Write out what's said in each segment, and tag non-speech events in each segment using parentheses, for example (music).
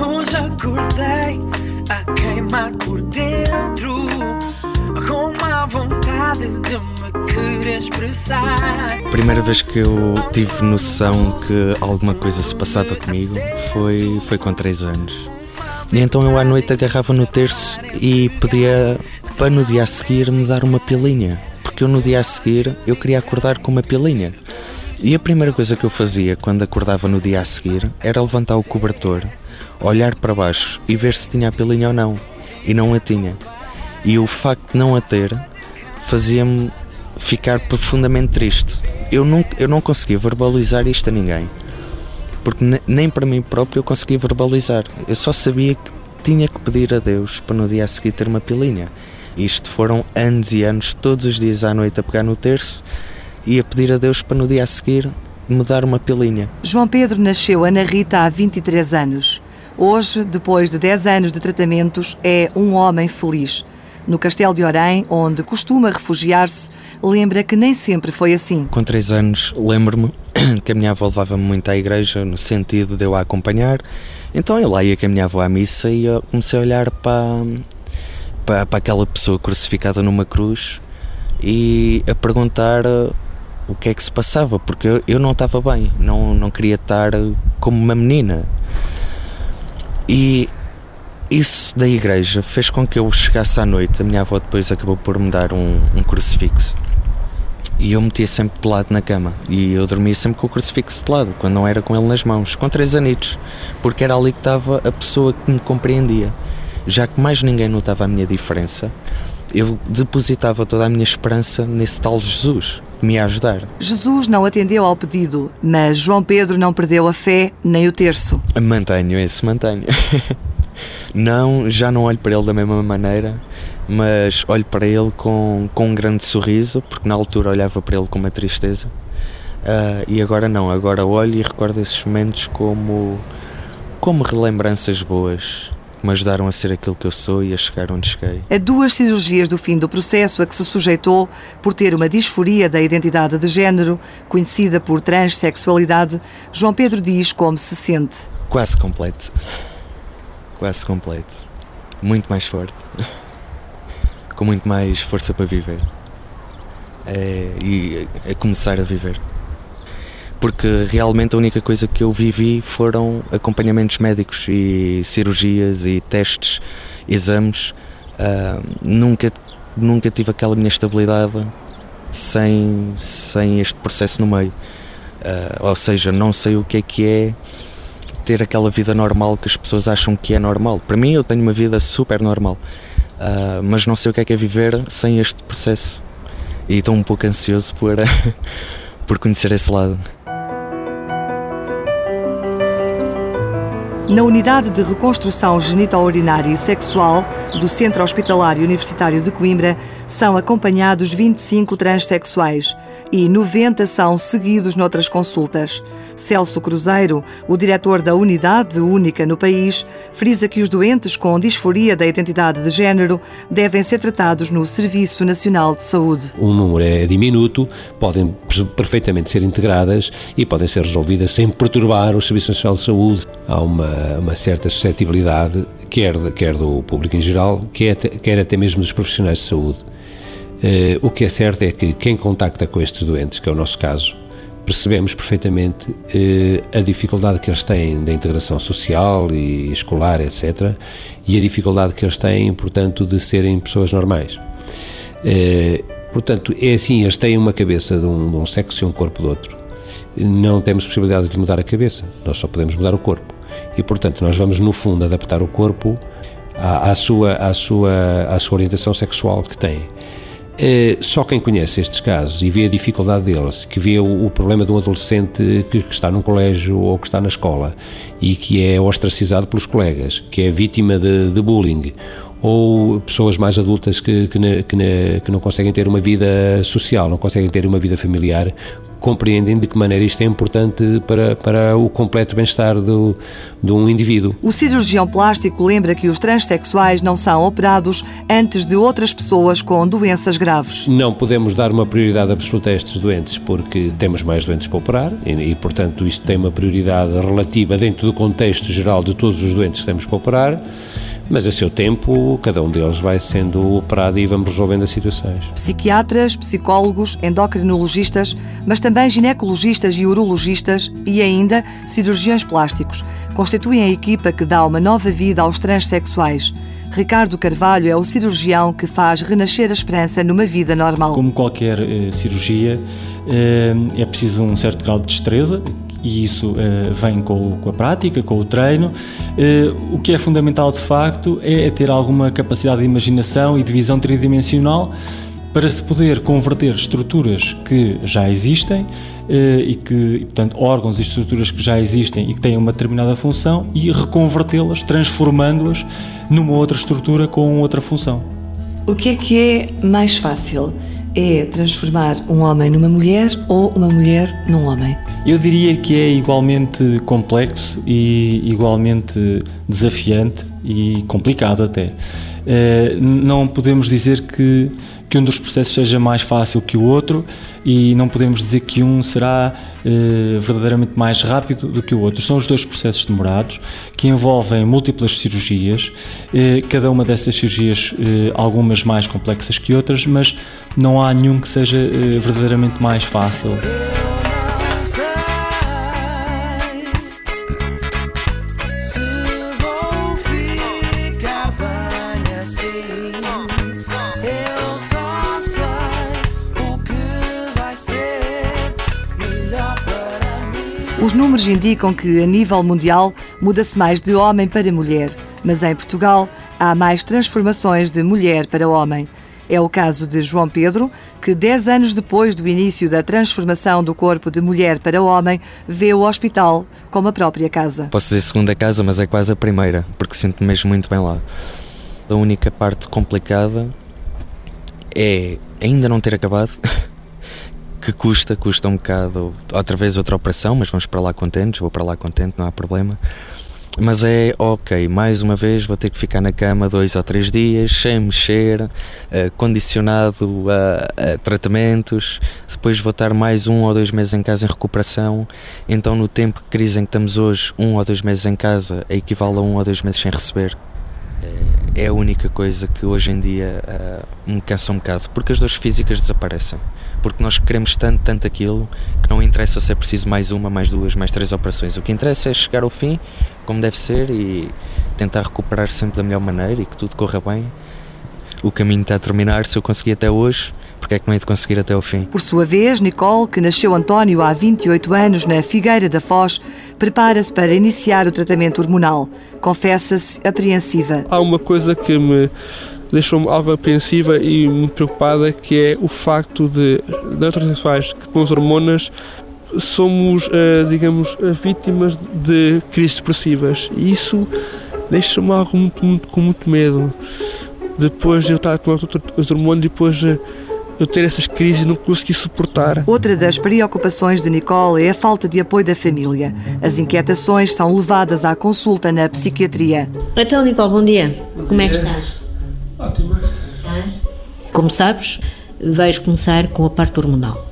Hoje acordei a queimar por dentro Com vontade de me querer expressar primeira vez que eu tive noção que alguma coisa se passava comigo foi, foi com 3 anos. E então eu à noite agarrava no terço e pedia para no dia a seguir me dar uma pilinha. Porque eu no dia a seguir eu queria acordar com uma pilinha. E a primeira coisa que eu fazia quando acordava no dia a seguir era levantar o cobertor, olhar para baixo e ver se tinha a pilinha ou não. E não a tinha. E o facto de não a ter fazia-me ficar profundamente triste. Eu não, eu não conseguia verbalizar isto a ninguém. Porque ne- nem para mim próprio eu conseguia verbalizar. Eu só sabia que tinha que pedir a Deus para no dia a seguir ter uma pilinha. Isto foram anos e anos, todos os dias à noite a pegar no terço e a pedir a Deus para no dia a seguir me dar uma pilinha. João Pedro nasceu Ana Rita há 23 anos. Hoje, depois de 10 anos de tratamentos, é um homem feliz. No Castelo de Orém, onde costuma refugiar-se, lembra que nem sempre foi assim. Com 3 anos lembro-me (coughs) que a minha avó levava-me muito à igreja no sentido de eu a acompanhar. Então eu lá ia com a minha avó à missa e eu comecei a olhar para, para, para aquela pessoa crucificada numa cruz e a perguntar o que é que se passava, porque eu, não estava bem, não, não queria estar como uma menina. E isso da igreja fez com que eu chegasse à noite. A minha avó depois acabou por me dar um, um crucifixo. E eu metia sempre de lado na cama. E eu dormia sempre com o crucifixo de lado, quando não era com ele nas mãos, com três anitos. Porque era ali que estava a pessoa que me compreendia. Já que mais ninguém notava a minha diferença, eu depositava toda a minha esperança nesse tal Jesus, que me ia ajudar. Jesus não atendeu ao pedido, mas João Pedro não perdeu a fé nem o terço. Mantenho esse, mantenho. (laughs) não, já não olho para ele da mesma maneira, mas olho para ele com, com um grande sorriso, porque na altura olhava para ele com uma tristeza. Ah, e agora não, agora olho e recordo esses momentos como, como relembranças boas que me ajudaram a ser aquilo que eu sou e a chegar onde cheguei. A duas cirurgias do fim do processo a que se sujeitou por ter uma disforia da identidade de género, conhecida por transexualidade, João Pedro diz como se sente. Quase completo. Quase completo. Muito mais forte. Com muito mais força para viver. É, e a começar a viver. Porque realmente a única coisa que eu vivi foram acompanhamentos médicos e cirurgias e testes, exames. Ah, nunca, nunca tive aquela minha estabilidade sem, sem este processo no meio. Ah, ou seja, não sei o que é que é ter aquela vida normal que as pessoas acham que é normal. Para mim, eu tenho uma vida super normal, Ah, mas não sei o que é que é viver sem este processo. E estou um pouco ansioso por, (laughs) por conhecer esse lado. Na unidade de reconstrução genital-urinária e sexual do Centro Hospitalar Universitário de Coimbra são acompanhados 25 transexuais e 90 são seguidos noutras consultas. Celso Cruzeiro, o diretor da unidade única no país, frisa que os doentes com disforia da identidade de género devem ser tratados no Serviço Nacional de Saúde. O número é diminuto, podem perfeitamente ser integradas e podem ser resolvidas sem perturbar o Serviço Nacional de Saúde. Há uma, uma certa suscetibilidade, quer, quer do público em geral, quer, quer até mesmo dos profissionais de saúde. Uh, o que é certo é que quem contacta com estes doentes, que é o nosso caso, percebemos perfeitamente uh, a dificuldade que eles têm da integração social e escolar, etc., e a dificuldade que eles têm, portanto, de serem pessoas normais. Uh, portanto, é assim, eles têm uma cabeça de um, de um sexo e um corpo de outro. Não temos possibilidade de mudar a cabeça, nós só podemos mudar o corpo. E, portanto, nós vamos, no fundo, adaptar o corpo à, à, sua, à, sua, à sua orientação sexual que tem. Uh, só quem conhece estes casos e vê a dificuldade deles, que vê o, o problema de um adolescente que, que, está num colégio ou que está na escola e que é ostracizado pelos colegas, que é vítima de, de bullying, ou pessoas mais adultas que, que, ne, que, ne, que, não conseguem ter uma vida social, não conseguem ter uma vida familiar compreendem de que maneira isto é importante para, para o completo bem-estar do, de um indivíduo. O cirurgião plástico lembra que os transexuais não são operados antes de outras pessoas com doenças graves. Não podemos dar uma prioridade absoluta a estes doentes porque temos mais doentes para operar e, e portanto, isto tem uma prioridade relativa dentro do contexto geral de todos os doentes que temos para operar. Mas a seu tempo, cada um deles vai sendo operado e vamos resolvendo as situações. Psiquiatras, psicólogos, endocrinologistas, mas também ginecologistas e urologistas e ainda cirurgiões plásticos constituem a equipa que dá uma nova vida aos transexuais. Ricardo Carvalho é o cirurgião que faz renascer a esperança numa vida normal. Como qualquer eh, cirurgia, eh, é preciso um certo grau de destreza, e isso uh, vem com, com, a prática, com o treino. Uh, o que é fundamental de facto é, é, ter alguma capacidade de imaginação e de visão tridimensional para se poder converter estruturas que já existem uh, e que, portanto, órgãos e estruturas que já existem e que têm uma determinada função e reconvertê-las, transformando-as numa outra estrutura com outra função. O que é que é mais fácil? É transformar um homem numa mulher ou uma mulher num homem? Eu diria que é igualmente complexo e igualmente desafiante e complicado até. Eh, não podemos dizer que, que um dos processos seja mais fácil que o outro e não podemos dizer que um será eh, verdadeiramente mais rápido do que o outro. São os dois processos demorados que envolvem múltiplas cirurgias, eh, cada uma dessas cirurgias, algumas mais complexas que outras, mas não há nenhum que seja verdadeiramente mais fácil. Os números indicam que, a nível mundial, muda-se mais de homem para mulher, mas em Portugal há mais transformações de mulher para homem. É o caso de João Pedro, que 10 anos depois do início da transformação do corpo de mulher para homem, vê o hospital como a própria casa. Posso dizer segunda casa, mas é quase a primeira, porque sinto-me mesmo muito bem lá. A única parte complicada é ainda não ter acabado (laughs) que custa, custa um bocado. Outra vez outra operação, mas vamos para lá contentes, vou para lá contente, não há problema. Mas é ok, mais uma vez vou ter que ficar na cama dois ou três dias, sem mexer, uh, condicionado a, a, tratamentos. Depois vou estar mais um ou dois meses em casa em recuperação. Então, no tempo de crise em que estamos hoje, um ou dois meses em casa equivale a um ou dois meses sem receber. É, é a única coisa que hoje em dia uh, me cansa um bocado, porque as dores físicas desaparecem porque nós queremos tanto, tanto aquilo que não interessa se é preciso mais uma, mais duas, mais três operações. O que interessa é chegar ao fim, como deve ser, e tentar recuperar sempre da melhor maneira e que tudo corra bem. O caminho está a terminar, se eu consegui até hoje, porque é que não hei de conseguir até ao fim? Por sua vez, Nicole, que nasceu António há 28 anos na Figueira da Foz, prepara-se para iniciar o tratamento hormonal. Confessa-se apreensiva. Há uma coisa que me deixou-me algo apreensiva e muito preocupada, que é o facto de, de transexuais que com as hormonas somos, uh, digamos, vítimas de crises depressivas. E isso deixa-me algo muito, muito, com muito medo. Depois de eu estar a tomar os hormônios, depois eu ter essas crises e não conseguir suportar. Outra das preocupações de Nicole é a falta de apoio da família. As inquietações são levadas à consulta na psiquiatria. Então, Nicole, bom dia. Bom Como dia. é que estás? Ótimo. Como sabes, vais começar com a parte hormonal,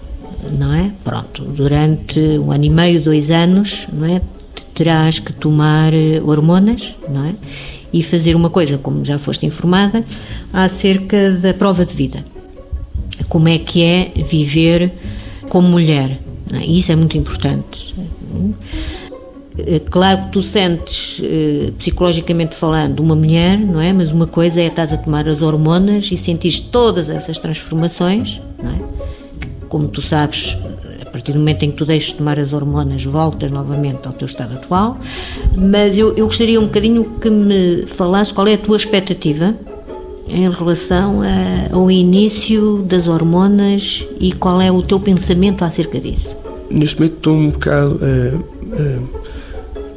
não é? Pronto, durante um ano e meio, dois anos, não é? Terás que tomar eh, hormonas, não é? E fazer uma coisa, como já foste informada, acerca da prova de vida. Como é que é viver como mulher? É? Isso é muito importante. Eh, claro que tu sentes, eh, psicologicamente falando, uma mulher, não é? Mas uma coisa é estás a tomar as hormonas e sentires todas essas transformações, não é? Como tu sabes, a partir do momento em que tu deixas de tomar as hormonas, voltas novamente ao teu estado atual. Mas eu, eu gostaria um bocadinho que me falasses qual é a tua expectativa em relação a, ao início das hormonas e qual é o teu pensamento acerca disso. Neste momento estou um bocado. Uh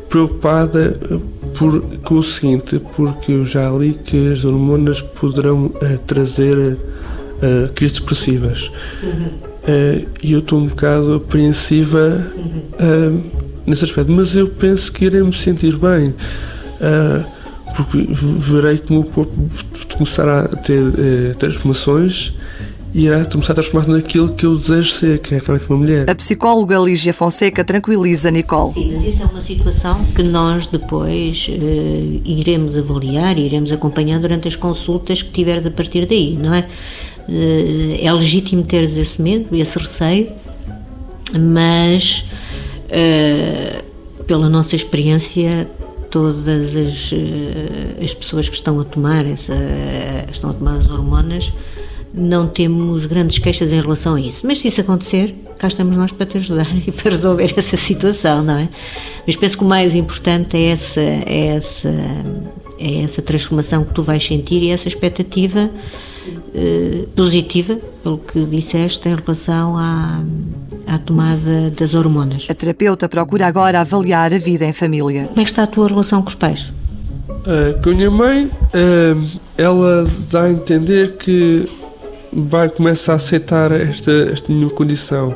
preocupada eh, por, com o seguinte, porque eu já li que as hormonas poderão uh, trazer uh, crises depressivas. Uhum. Uh, e eu estou um bocado apreensiva uh, nesse aspecto, mas eu penso que irei me sentir bem, uh, porque verei que o meu corpo começará a ter transformações irá começar a transformar naquilo que eu desejo ser, que é realmente uma mulher. A psicóloga Lígia Fonseca tranquiliza Nicole. Sim, mas isso é uma situação que nós depois uh, iremos avaliar e iremos acompanhar durante as consultas que tiveres a partir daí, não é? Uh, é legítimo teres esse medo, esse receio, mas uh, pela nossa experiência todas as, as pessoas que estão a tomar essa, estão a tomar as hormonas não temos grandes queixas em relação a isso. Mas se isso acontecer, cá estamos nós para te ajudar (laughs) e para resolver essa situação, não é? Mas penso que o mais importante é essa, é essa, é essa transformação que tu vais sentir e essa expectativa eh, positiva, pelo que disseste, em relação à, à tomada das hormonas. A terapeuta procura agora avaliar a vida em família. Como é que está a tua relação com os pais? Uh, com a minha mãe, uh, ela dá a entender que vai começar a aceitar esta, esta minha condição.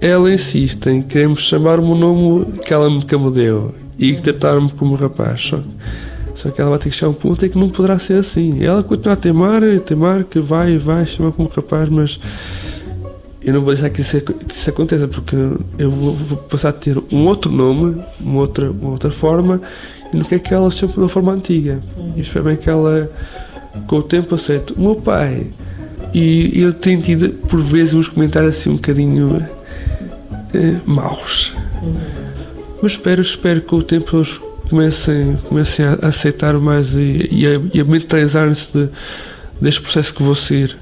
Ela insiste em querer me chamar o nome que ela me deu e tratar-me como rapaz. Só, só, que ela vai ter que chegar a um ponto em que não poderá ser assim. Ela continua a teimar, a teimar que vai e vai chamar como rapaz, mas eu não vou deixar que isso, que isso aconteça porque eu vou, vou, passar a ter um outro nome, uma outra, uma outra forma e não quero que ela chame da forma antiga. Isto foi bem que ela, com o tempo, aceita. O meu pai e ele tem tido, por vezes, uns comentários assim um bocadinho eh, maus. Mas espero, espero que com o tempo eles comecem, comecem a aceitar mais e, e a, e a mentalizar-se de, deste processo que vou ser.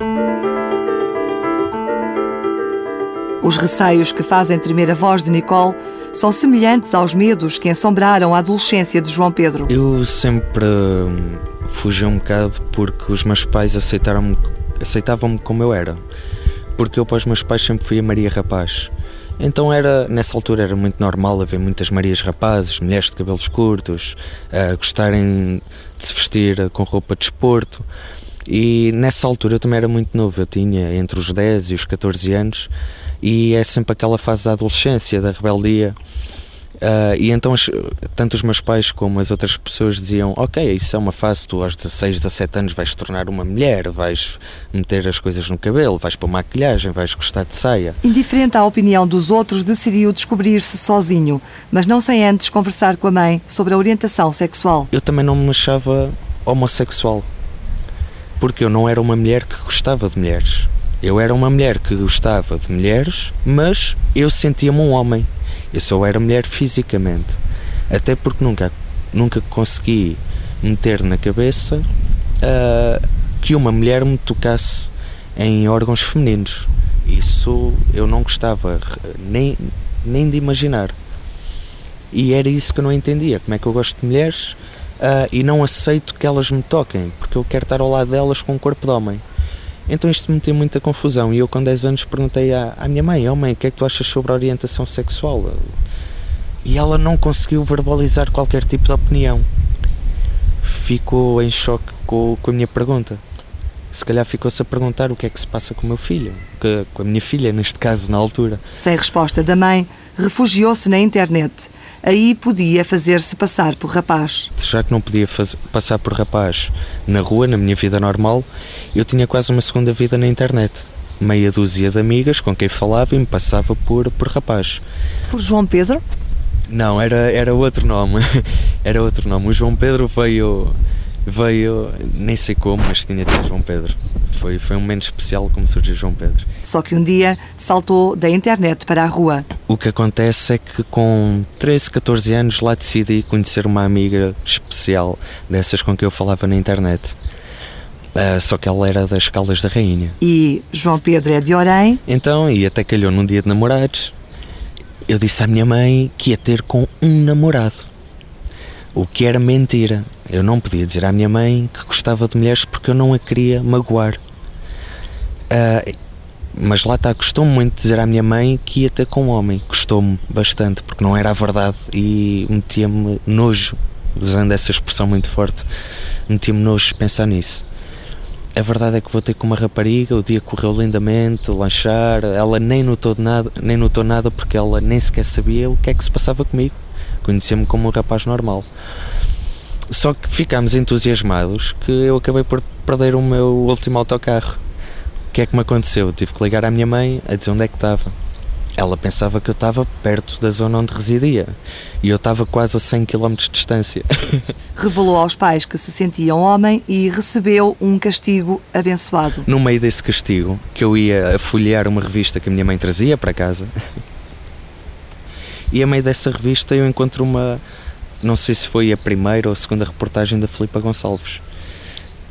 Os receios que fazem tremer a voz de Nicole são semelhantes aos medos que assombraram a adolescência de João Pedro. Eu sempre hum, fugi um bocado porque os meus pais aceitaram-me aceitavam-me como eu era. Porque eu para os meus pais sempre fui a Maria Rapaz. Então era, nessa altura era muito normal haver muitas Marias rapazes, mulheres de cabelos curtos, a gostarem de se vestir com roupa de esporto. E nessa altura eu também era muito novo, eu tinha entre os 10 e os 14 anos, e é sempre aquela fase da adolescência, da rebeldia, Uh, e então tanto os meus pais como as outras pessoas diziam ok, isso é uma fase, tu aos 16, 17 anos vais te tornar uma mulher, vais meter as coisas no cabelo, vais pôr maquilhagem, vais gostar de saia. Indiferente à opinião dos outros, decidiu descobrir-se sozinho, mas não sem antes conversar com a mãe sobre a orientação sexual. Eu também não me achava homossexual, porque eu não era uma mulher que gostava de mulheres. Eu era uma mulher que gostava de mulheres, mas eu sentia-me um homem eu só era mulher fisicamente. Até porque nunca, nunca consegui meter na cabeça uh, que uma mulher me tocasse em órgãos femininos. Isso eu não gostava nem, nem de imaginar. E era isso que eu não entendia. Como é que eu gosto de mulheres uh, e não aceito que elas me toquem, porque eu quero estar ao lado delas com um corpo de homem. Então isto me tem muita confusão e eu com 10 anos perguntei à, à minha mãe, oh mãe, o que é que tu achas sobre a orientação sexual? E ela não conseguiu verbalizar qualquer tipo de opinião. Ficou em choque com, com a minha pergunta. Se calhar ficou-se a perguntar o que é que se passa com o meu filho, que, com a minha filha, neste caso, na altura. Sem resposta da mãe, refugiou-se na internet aí podia fazer-se passar por rapaz. Já que não podia fazer, passar por rapaz na rua, na minha vida normal, eu tinha quase uma segunda vida na internet. Meia dúzia de amigas com quem falava e me passava por, por rapaz. Por João Pedro? Não, era, era outro nome. (laughs) era outro nome. O João Pedro veio. Veio. nem sei como, mas tinha de ser João Pedro. Foi, foi um momento especial como surgiu João Pedro. Só que um dia saltou da internet para a rua. O que acontece é que com 13, 14 anos lá decidi conhecer uma amiga especial dessas com quem eu falava na internet. Uh, só que ela era das Caldas da Rainha. E João Pedro é de Orém? Então, e até calhou num dia de namorados. Eu disse à minha mãe que ia ter com um namorado. O que era mentira. Eu não podia dizer à minha mãe que gostava de mulheres porque eu não a queria magoar. Uh, mas lá está, gostou-me muito dizer à minha mãe que ia ter com um homem. Gostou-me bastante, porque não era a verdade e metia-me nojo, usando essa expressão muito forte, metia-me nojo pensar nisso. a verdade é que vou ter com uma rapariga, o dia correu lindamente, lanchar, ela nem notou nada, nem notou nada porque ela nem sequer sabia o que é que se passava comigo. Conhecia-me como um rapaz normal. Só que ficámos entusiasmados que eu acabei por perder o meu último autocarro. O que é que me aconteceu? Tive que ligar à minha mãe a dizer onde é que estava. Ela pensava que eu estava perto da zona onde residia e eu estava quase a 100 km de distância. (laughs) Revelou aos pais que se sentia homem e recebeu um castigo abençoado. No meio desse castigo, que eu ia folhear uma revista que a minha mãe trazia para casa, (laughs) e a meio dessa revista eu encontro uma, não sei se foi a primeira ou a segunda reportagem da Filipa Gonçalves,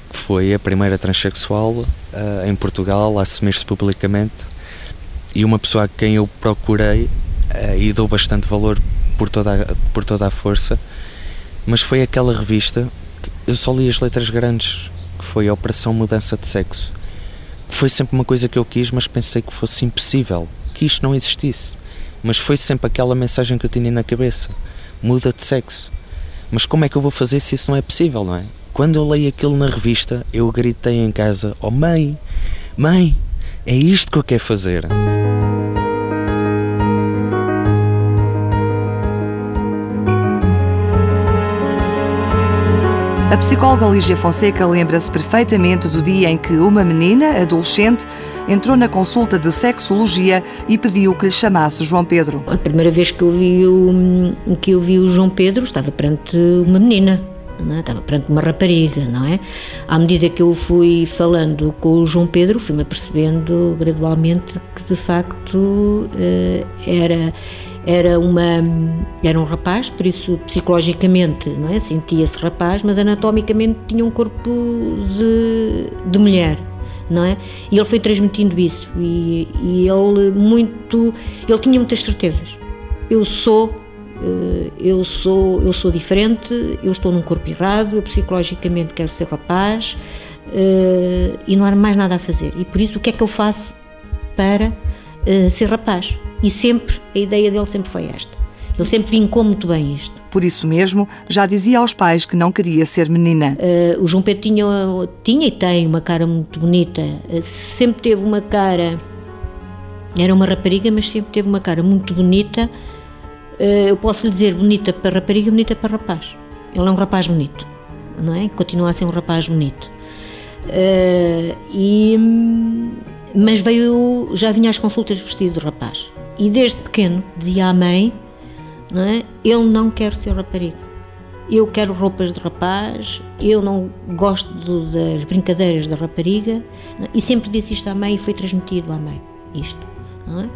que foi a primeira transexual uh, em Portugal a assumir-se publicamente e uma pessoa a quem eu procurei uh, e dou bastante valor por toda, a, por toda a força, mas foi aquela revista que eu só li as letras grandes, que foi a Operação Mudança de Sexo. Foi sempre uma coisa que eu quis, mas pensei que fosse impossível, que isto não existisse. Mas foi sempre aquela mensagem que eu tinha na cabeça: muda de sexo. Mas como é que eu vou fazer se isso não é possível, não é? Quando eu leio aquilo na revista, eu gritei em casa: Oh mãe, mãe, é isto que eu quero fazer. A psicóloga Lígia Fonseca lembra-se perfeitamente do dia em que uma menina, adolescente, entrou na consulta de sexologia e pediu que lhe chamasse João Pedro. A primeira vez que eu vi o, que eu vi o João Pedro estava perante uma menina. É? Estava perante uma rapariga, não é? À medida que eu fui falando com o João Pedro, fui-me apercebendo gradualmente que de facto eh, era era uma era um rapaz, por isso psicologicamente não é? sentia-se rapaz, mas anatomicamente tinha um corpo de, de mulher, não é? E ele foi transmitindo isso e, e ele muito, ele tinha muitas certezas. Eu sou eh, eu sou eu sou diferente, eu estou num corpo errado, eu psicologicamente quero ser rapaz eh, e não há mais nada a fazer. E por isso o que é que eu faço para uh, ser rapaz. E sempre, a ideia dele sempre foi esta. Ele sempre vincou muito bem isto. Por isso mesmo, já dizia aos pais que não queria ser menina. Uh, o João Pedro tinha, tinha e tem uma cara muito bonita. Uh, sempre teve uma cara. Era uma rapariga, mas sempre teve uma cara muito bonita. Uh, eu posso lhe dizer bonita para rapariga, bonita para rapaz. Ele é um rapaz bonito, não é? Continua a ser um rapaz bonito. e mas veio, já vinha às consultas vestido de rapaz. E desde pequeno dizia à mãe: não é? Eu não quero ser rapariga. Eu quero roupas de rapaz, eu não gosto das brincadeiras da rapariga. É? E sempre disse isto à mãe e foi transmitido à mãe. Isto. É?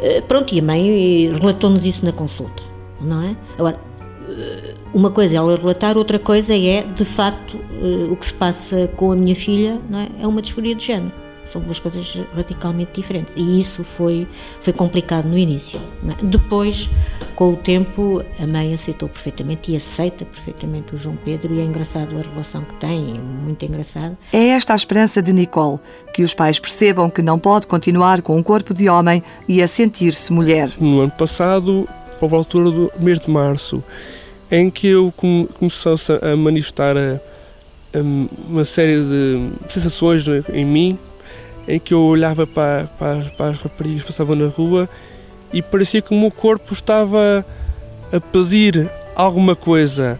Eh, pronto, e a mãe relatou-nos isso na consulta. Não é? Agora, eh, uma coisa é ela relatar, outra coisa é, de facto, eh, o que se passa com a minha filha é? é uma disforia de género. São duas coisas radicalmente diferentes. E isso foi, foi complicado no início. É? Depois, com o tempo, a mãe aceitou perfeitamente e aceita perfeitamente o João Pedro. E é engraçado a relação que tem, é muito engraçado. É esta a esperança de Nicole: que os pais percebam que não pode continuar com um corpo de homem e a sentir-se mulher. No ano passado, por altura do mês de março, em que eu comecei a manifestar a, a, uma série de sensações em mim em que eu olhava para, para, para as raparigas que passavam na rua e parecia que o meu corpo estava a pedir alguma coisa,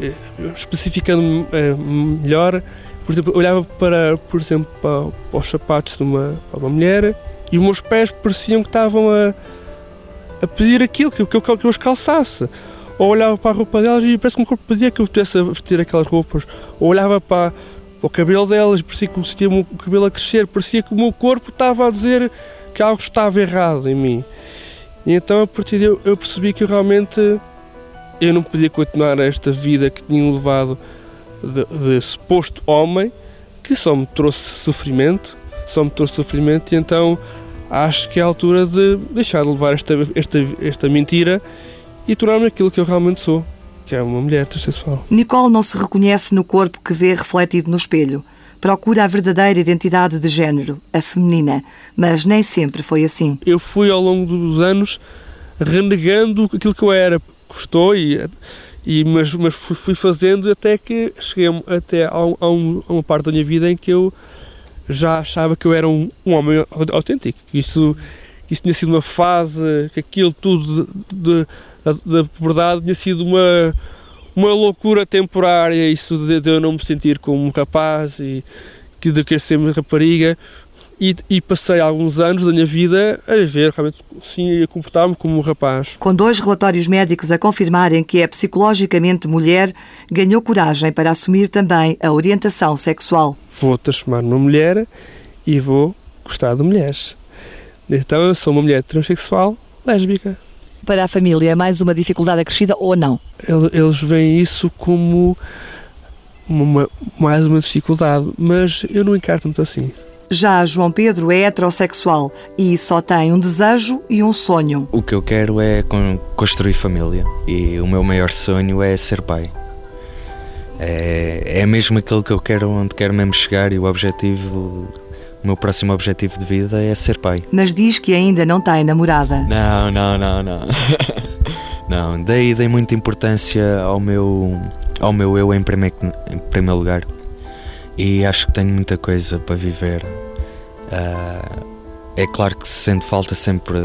eh, especificando eh, melhor. Por exemplo, olhava para, por exemplo, para, para os sapatos de uma, uma mulher e os meus pés pareciam que estavam a, a pedir aquilo, que, que, eu, que eu os calçasse. Ou olhava para a roupa delas e parece que o corpo pedia que eu tivesse a vestir aquelas roupas. Ou olhava para o cabelo delas, parecia que sentia o cabelo a crescer, parecia que o meu corpo estava a dizer que algo estava errado em mim. E então a partir daí eu percebi que realmente eu não podia continuar esta vida que tinha levado de, de suposto homem, que só me trouxe sofrimento, só me trouxe sofrimento, e então acho que é a altura de deixar de levar esta, esta, esta mentira e tornar-me aquilo que eu realmente sou que é uma mulher transexual. Nicole não se reconhece no corpo que vê refletido no espelho. Procura a verdadeira identidade de género, a feminina, mas nem sempre foi assim. Eu fui ao longo dos anos renegando aquilo que eu era. Custou e, E, mas, mas fui fazendo até que cheguei até a, um, a, um, a, uma parte da minha vida em que eu já achava que eu era um, um homem autêntico. Isso, isso tinha sido uma fase, que aquilo tudo da verdade tinha sido uma, uma loucura temporária, isso de, de, eu não me sentir como um rapaz e que de querer ser uma rapariga. E, e, passei alguns anos da minha vida a ver realmente sim a comportar-me como um rapaz. Com dois relatórios médicos a confirmarem que é psicologicamente mulher, ganhou coragem para assumir também a orientação sexual. Vou transformar numa mulher e vou gostar de mulheres. Então eu sou uma mulher transexual lésbica. Para a família é mais uma dificuldade acrescida ou não? Eles veem isso como uma, mais uma dificuldade, mas eu não encaro tanto assim. Já João Pedro é heterossexual e só tem um desejo e um sonho. O que eu quero é construir família e o meu maior sonho é ser pai. É, é mesmo aquilo que eu quero, onde quero mesmo chegar e o objetivo, o meu próximo objetivo de vida é ser pai. Mas diz que ainda não tem namorada. Não, não, não, não. (laughs) não, dei, dei muita importância ao meu, ao meu eu em primeiro, em primeiro lugar e acho que tenho muita coisa para viver. Uh, é claro que se sente falta sempre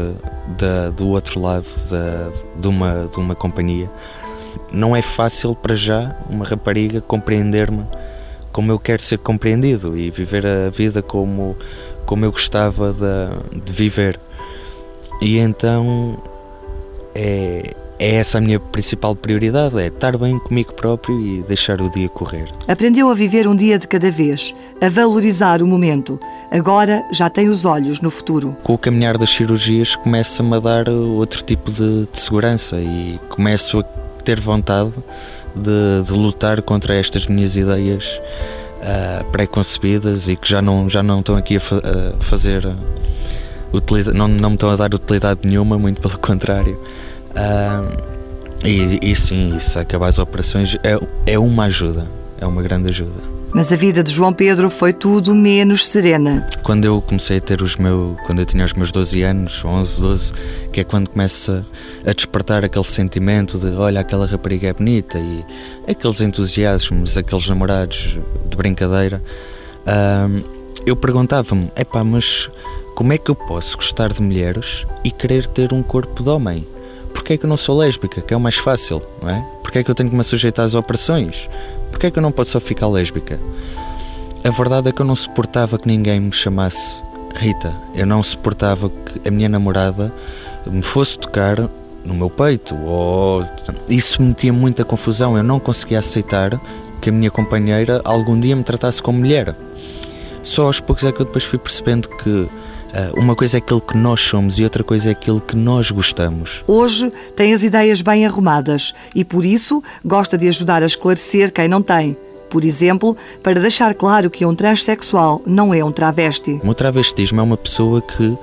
da, do outro lado da, de, uma, de uma companhia. Não é fácil para já uma rapariga compreender-me como eu quero ser compreendido e viver a vida como, como eu gostava de, de viver. E então é, é essa a minha principal prioridade, é estar bem comigo próprio e deixar o dia correr. Aprendeu a viver um dia de cada vez, a valorizar o momento. Agora já tem os olhos no futuro. Com o caminhar das cirurgias começa-me a dar outro tipo de, de, segurança e começo a ter vontade de, de lutar contra estas minhas ideias uh, pré-concebidas e que já não, já não estão aqui a, fa fazer... Utilidade, não, não me estão a dar utilidade nenhuma, muito pelo contrário. Uh, e, e sim, isso, acabar as operações é, é uma ajuda, é uma grande ajuda. Mas a vida de João Pedro foi tudo menos serena. Quando eu comecei a ter os meus, quando eu tinha os meus 12 anos, 11, 12, que é quando começa a despertar aquele sentimento de olha, aquela rapariga é bonita e aqueles entusiasmos, aqueles namorados de brincadeira, uh, eu perguntava-me, epá, mas como é que eu posso gostar de mulheres e querer ter um corpo de homem? Porquê é que eu não sou lésbica, que é o mais fácil, não é? Porquê é que eu tenho que me sujeitar às operações? Porquê é que eu não posso só ficar lésbica? A verdade é que eu não suportava que ninguém me chamasse Rita. Eu não suportava que a minha namorada me fosse tocar no meu peito. Ou... Isso me metia muita confusão. Eu não conseguia aceitar que a minha companheira algum dia me tratasse como mulher. Só aos poucos é que eu depois fui percebendo que uma coisa é aquilo que nós somos e outra coisa é aquilo que nós gostamos. Hoje tem as ideias bem arrumadas e por isso gosta de ajudar a esclarecer quem não tem. Por exemplo, para deixar claro que um transexual não é um travesti. Um travestismo é uma pessoa que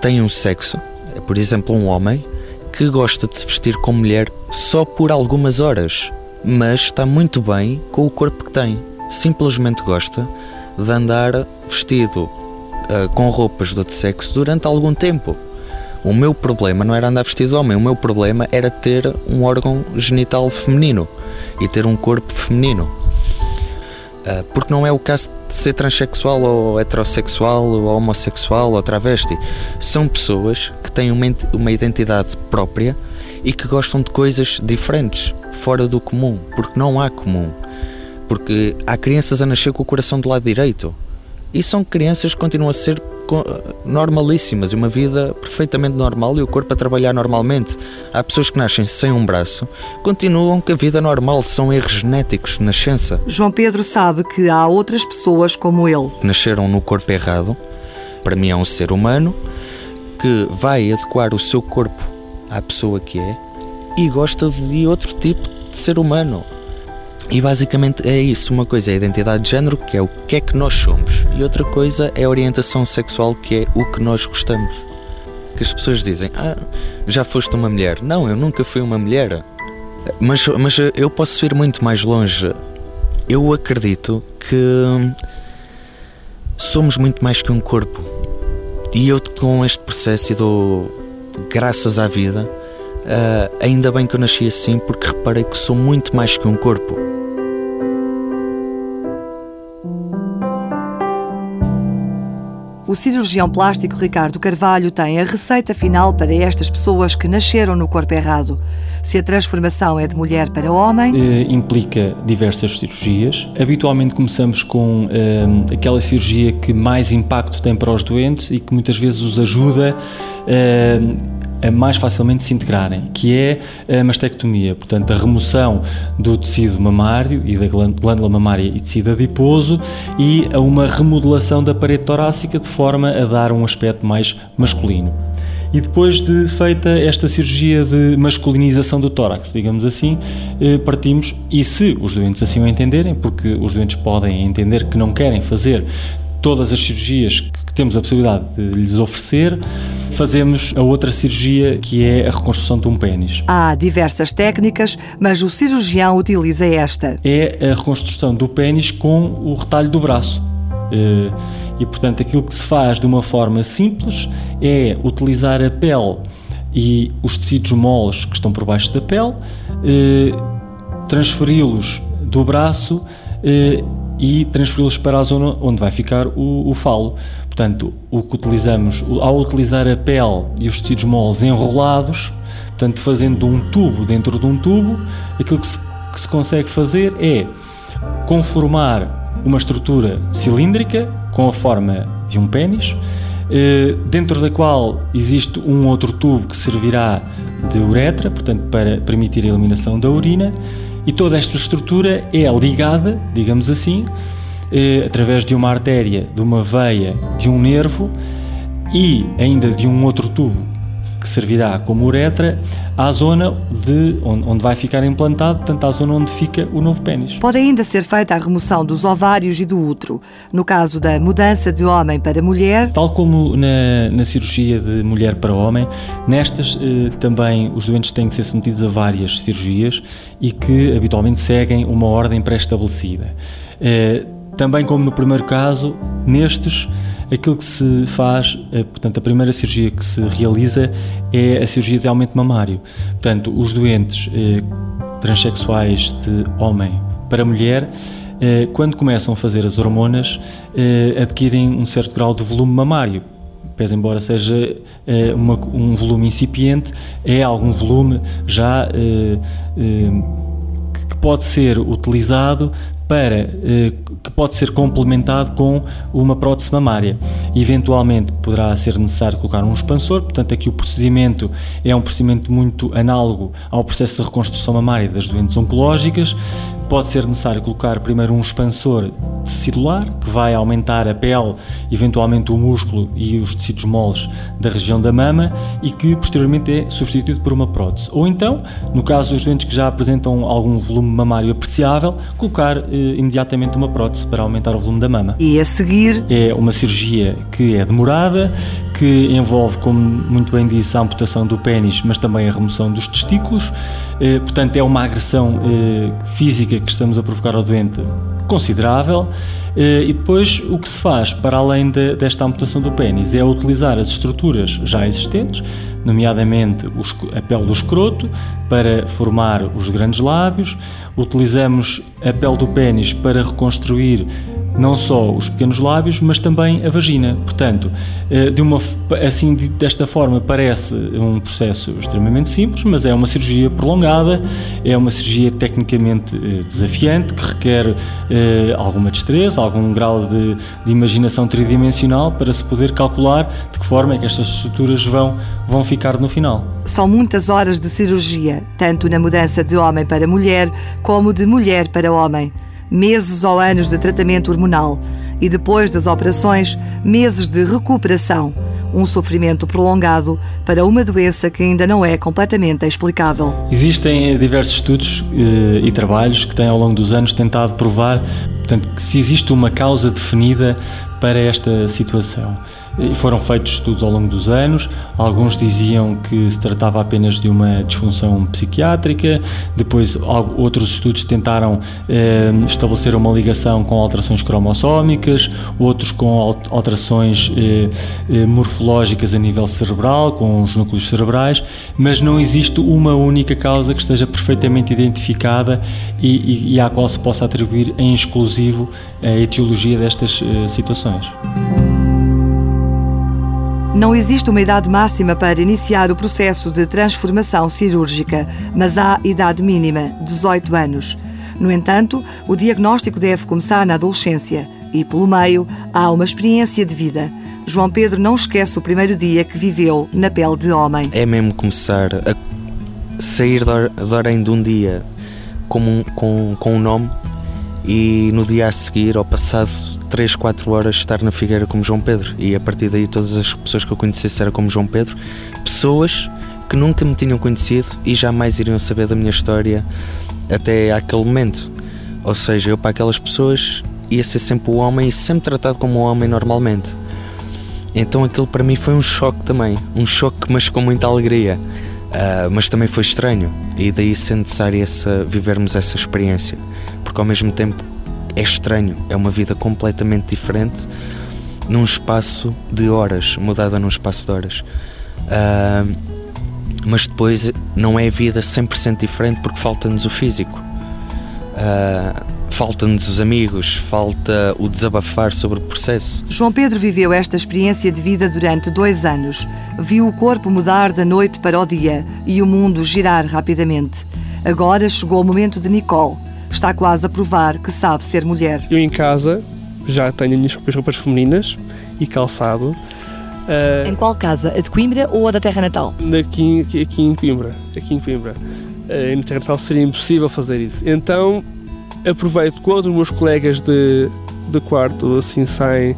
tem um sexo, por exemplo, um homem, que gosta de se vestir como mulher só por algumas horas, mas está muito bem com o corpo que tem. Simplesmente gosta de andar vestido uh, com roupas de outro sexo durante algum tempo. O meu problema não era andar vestido de homem, o meu problema era ter um órgão genital feminino e ter um corpo feminino. Uh, porque não é o caso de ser transexual ou heterossexual ou homossexual ou travesti. São pessoas que têm uma, uma identidade própria e que gostam de coisas diferentes, fora do comum, porque não há comum. Porque há crianças a nascer com o coração do lado direito e são crianças que continuam a ser normalíssimas e uma vida perfeitamente normal e o corpo a trabalhar normalmente. Há pessoas que nascem sem um braço, continuam com a vida normal, são erros genéticos de nascença. João Pedro sabe que há outras pessoas como ele. Nasceram no corpo errado. Para mim é um ser humano que vai adequar o seu corpo à pessoa que é e gosta de outro tipo de ser humano. E basicamente é isso. Uma coisa é a identidade de género, que é o que é que nós somos, e outra coisa é a orientação sexual, que é o que nós gostamos. Que as pessoas dizem, ah, já foste uma mulher. Não, eu nunca fui uma mulher. Mas, mas eu posso ir muito mais longe. Eu acredito que somos muito mais que um corpo. E eu, com este processo, e dou graças à vida Uh, ainda bem que eu nasci assim porque reparei que sou muito mais que um corpo. O cirurgião plástico Ricardo Carvalho tem a receita final para estas pessoas que nasceram no corpo errado. Se a transformação é de mulher para homem. Eh, implica diversas cirurgias. Habitualmente começamos com eh, aquela cirurgia que mais impacto tem para os doentes e que muitas vezes os ajuda. A mais facilmente se integrarem, que é a mastectomia, portanto, a remoção do tecido mamário e da glândula mamária e tecido adiposo e a uma remodelação da parede torácica de forma a dar um aspecto mais masculino. E depois de feita esta cirurgia de masculinização do tórax, digamos assim, eh, partimos, e se os doentes assim o entenderem, porque os doentes podem entender que não querem fazer todas as cirurgias que temos a possibilidade de lhes oferecer, fazemos a outra cirurgia que é a reconstrução de um pênis. Há diversas técnicas, mas o cirurgião utiliza esta. É a reconstrução do pênis com o retalho do braço. Eh, e, portanto, aquilo que se faz de uma forma simples é utilizar a pele e os tecidos moles que estão por baixo da pele, eh, transferi-los do braço eh, e transferi-los para a zona onde vai ficar o, o, falo. Portanto, o que utilizamos, ao utilizar a pele e os tecidos moles enrolados, portanto, fazendo um tubo dentro de um tubo, aquilo que se, que se consegue fazer é conformar uma estrutura cilíndrica com a forma de um pênis, eh, dentro da qual existe um outro tubo que servirá de uretra, portanto, para permitir a eliminação da urina e toda esta estrutura é ligada, digamos assim, eh, através de uma artéria, de uma veia, de um nervo e ainda de um outro tubo que servirá como uretra à zona de onde vai ficar implantado, portanto, à zona onde fica o novo pênis. Pode ainda ser feita a remoção dos ovários e do útero. No caso da mudança de homem para mulher. Tal como na, na cirurgia de mulher para homem, nestas eh, também os doentes têm que ser submetidos a várias cirurgias e que habitualmente seguem uma ordem pré-estabelecida. Eh, também como no primeiro caso, nestes aquilo que se faz, é, portanto, a primeira cirurgia que se realiza é a cirurgia de aumento mamário. Portanto, os doentes eh, transexuais de homem para mulher, eh, quando começam a fazer as hormonas, eh, adquirem um certo grau de volume mamário. Pese embora seja eh, um volume incipiente, é algum volume já eh, eh, que pode ser utilizado para eh, que pode ser complementado com uma prótese mamária. Eventualmente poderá ser necessário colocar um expansor, portanto aqui o procedimento é um procedimento muito análogo ao processo de reconstrução mamária das doentes oncológicas, pode ser necessário colocar primeiro um expansor tecidular, que vai aumentar a pele, eventualmente o músculo e os tecidos moles da região da mama e que posteriormente é substituído por uma prótese. Ou então, no caso dos doentes que já apresentam algum volume mamário apreciável, colocar eh, imediatamente uma prótese para aumentar o volume da mama. E a seguir? É uma cirurgia que é demorada, que envolve, como muito bem disse, a amputação do pênis, mas também a remoção dos testículos. Eh, portanto, é uma agressão eh, física que estamos a provocar ao doente considerável. Eh, e depois o que se faz, para além de, desta amputação do pênis, é utilizar as estruturas já existentes, nomeadamente a pele do escroto, para formar os grandes lábios. Utilizamos a pele do pênis para reconstruir não só os pequenos lábios, mas também a vagina. Portanto, eh, de uma, assim desta forma parece um processo extremamente simples, mas é uma cirurgia prolongada, é uma cirurgia tecnicamente eh, desafiante que requer eh, alguma destreza, algum grau de, de imaginação tridimensional para se poder calcular de que forma é que estas estruturas vão, vão ficar no final. São muitas horas de cirurgia, tanto na mudança de homem para mulher como de mulher para homem meses ou anos de tratamento hormonal e depois das operações, meses de recuperação. Um sofrimento prolongado para uma doença que ainda não é completamente explicável. Existem diversos estudos eh, e trabalhos que têm ao longo dos anos tentado provar portanto, que se existe uma causa definida para esta situação. E foram feitos estudos ao longo dos anos, alguns diziam que se tratava apenas de uma disfunção psiquiátrica, depois outros estudos tentaram eh, estabelecer uma ligação com alterações cromossómicas, outros com alterações eh, eh, morfológicas a nível cerebral, com os núcleos cerebrais, mas não existe uma única causa que esteja perfeitamente identificada e, e, e à qual se possa atribuir em exclusivo a etiologia destas eh, situações. Não existe uma idade máxima para iniciar o processo de transformação cirúrgica, mas há idade mínima, 18 anos. No entanto, o diagnóstico deve começar na adolescência e, pelo meio, há uma experiência de vida. João Pedro não esquece o primeiro dia que viveu na pele de homem. É mesmo começar a sair de Orem de um dia com um, com, com um nome e no dia a seguir, ao passado 3, 4 horas, estar na Figueira como João Pedro. E a partir daí, todas as pessoas que eu conhecesse eram como João Pedro. Pessoas que nunca me tinham conhecido e jamais iriam saber da minha história até aquele momento. Ou seja, eu para aquelas pessoas ia ser sempre o homem e sempre tratado como um homem normalmente. Então aquilo para mim foi um choque também. Um choque, mas com muita alegria. Uh, mas também foi estranho. E daí ser necessário essa, vivermos essa experiência porque ao mesmo tempo é estranho, é uma vida completamente diferente num espaço de horas, mudada num espaço de horas. Uh, mas depois não é vida 100% diferente porque falta-nos o físico. Uh, falta-nos os amigos, falta o desabafar sobre o processo. João Pedro viveu esta experiência de vida durante dois anos. Viu o corpo mudar da noite para o dia e o mundo girar rapidamente. Agora chegou o momento de Nicole está quase a provar que sabe ser mulher. Eu em casa já tenho as minhas próprias roupas femininas e calçado. Uh, em qual casa? A de Coimbra ou a da Terra Natal? Aqui, aqui em Coimbra. Aqui em Coimbra. Uh, na Terra Natal seria impossível fazer isso. Então aproveito quando os meus colegas de, de quarto assim saem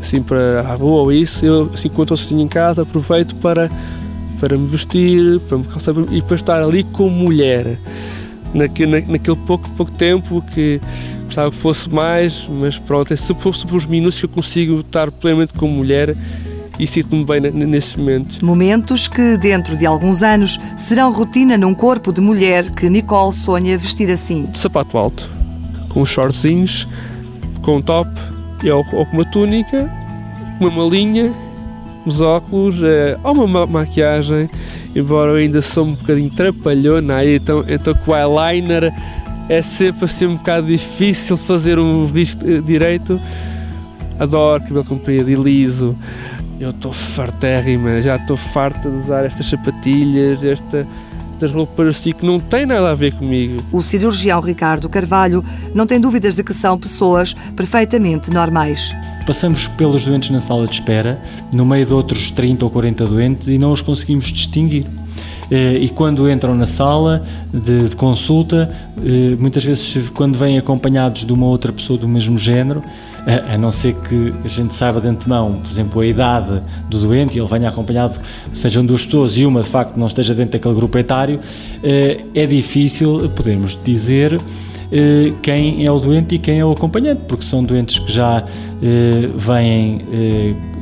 assim para a rua ou isso, eu assim quando estou sozinho em casa aproveito para para me vestir, para me calçar e para estar ali como mulher naquele, naquele pouco, pouco tempo que gostava que fosse mais, mas pronto, é se fosse por os minutos que eu consigo estar plenamente como mulher e sinto-me bem nesses momentos. Momentos que, dentro de alguns anos, serão rotina num corpo de mulher que Nicole sonha vestir assim. De sapato alto, com shortzinhos, com um top ou, ou com uma túnica, uma malinha, uns óculos, é, ou uma maquiagem embora eu ainda sou um bocadinho trapalhona aí, então, então com o eyeliner é sempre assim um bocado difícil fazer um visto eh, direito. Adoro cabelo comprido e liso. Eu estou fartérrima, já estou farta de usar estas sapatilhas, esta, das roupas que não tem nada a ver comigo. O cirurgião Ricardo Carvalho não tem dúvidas de que são pessoas perfeitamente normais. Passamos pelos doentes na sala de espera, no meio de outros 30 ou 40 doentes, e não os conseguimos distinguir. Eh, e quando entram na sala de, de, consulta, eh, muitas vezes, quando vêm acompanhados de uma outra pessoa do mesmo género, a não ser que a gente saiba de antemão, por exemplo, a idade do doente e ele venha acompanhado, sejam duas pessoas e uma de facto não esteja dentro daquele grupo etário, eh, é difícil podermos dizer eh, quem é o doente e quem é o acompanhante, porque são doentes que já eh, vêm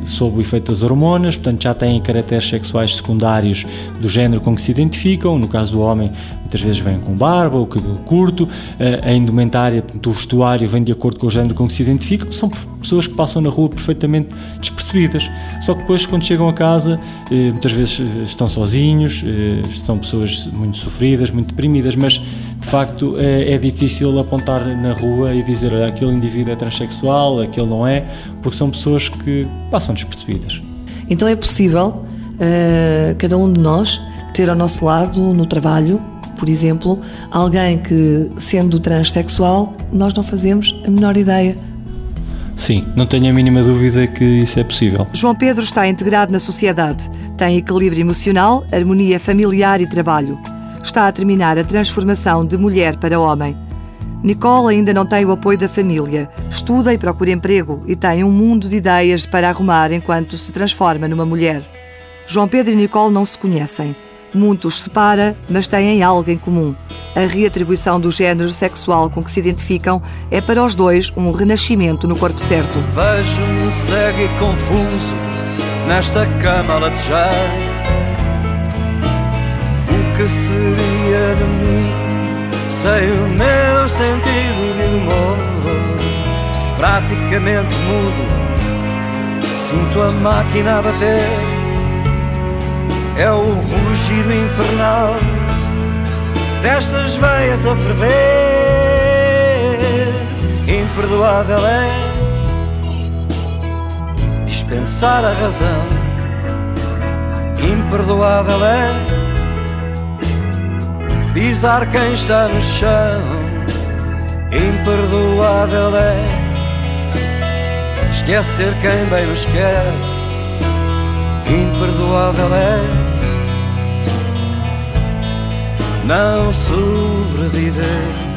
sob o efeito das hormonas, portanto já têm caracteres sexuais secundários do género com que se identificam. No caso do homem, muitas vezes vêm com barba, o cabelo curto, a indumentária, o vestuário vem de acordo com o género com que se identificam. São pessoas que passam na rua perfeitamente despercebidas. Só que depois, quando chegam a casa, muitas vezes estão sozinhos, são pessoas muito sofridas, muito deprimidas, mas facto é, é, difícil apontar na rua e dizer olha, aquele indivíduo é transexual, aquele não é, porque são pessoas que passam despercebidas. Então é possível uh, cada um de nós ter ao nosso lado no trabalho, por exemplo, alguém que, sendo transexual, nós não fazemos a menor ideia. Sim, não tenho a mínima dúvida que isso é possível. João Pedro está integrado na sociedade, tem equilíbrio emocional, harmonia familiar e trabalho está a terminar a transformação de mulher para homem. Nicole ainda não tem o apoio da família, estuda e procura emprego e tem um mundo de ideias para arrumar enquanto se transforma numa mulher. João Pedro e Nicole não se conhecem. Muito os separa, mas têm algo em comum: A reatribuição do género sexual com que se identificam é para os dois um renascimento no corpo certo. Vejo-me cego e confuso nesta cama a latejar. Seria de mim? Sei o meu sentido de humor, praticamente mudo. Sinto a máquina a bater, é o rugido infernal destas veias a ferver. Imperdoável é dispensar a razão. Imperdoável é pisar quem está no chão. Imperdoável é esquecer quem bem nos quer. Imperdoável é não sobreviver.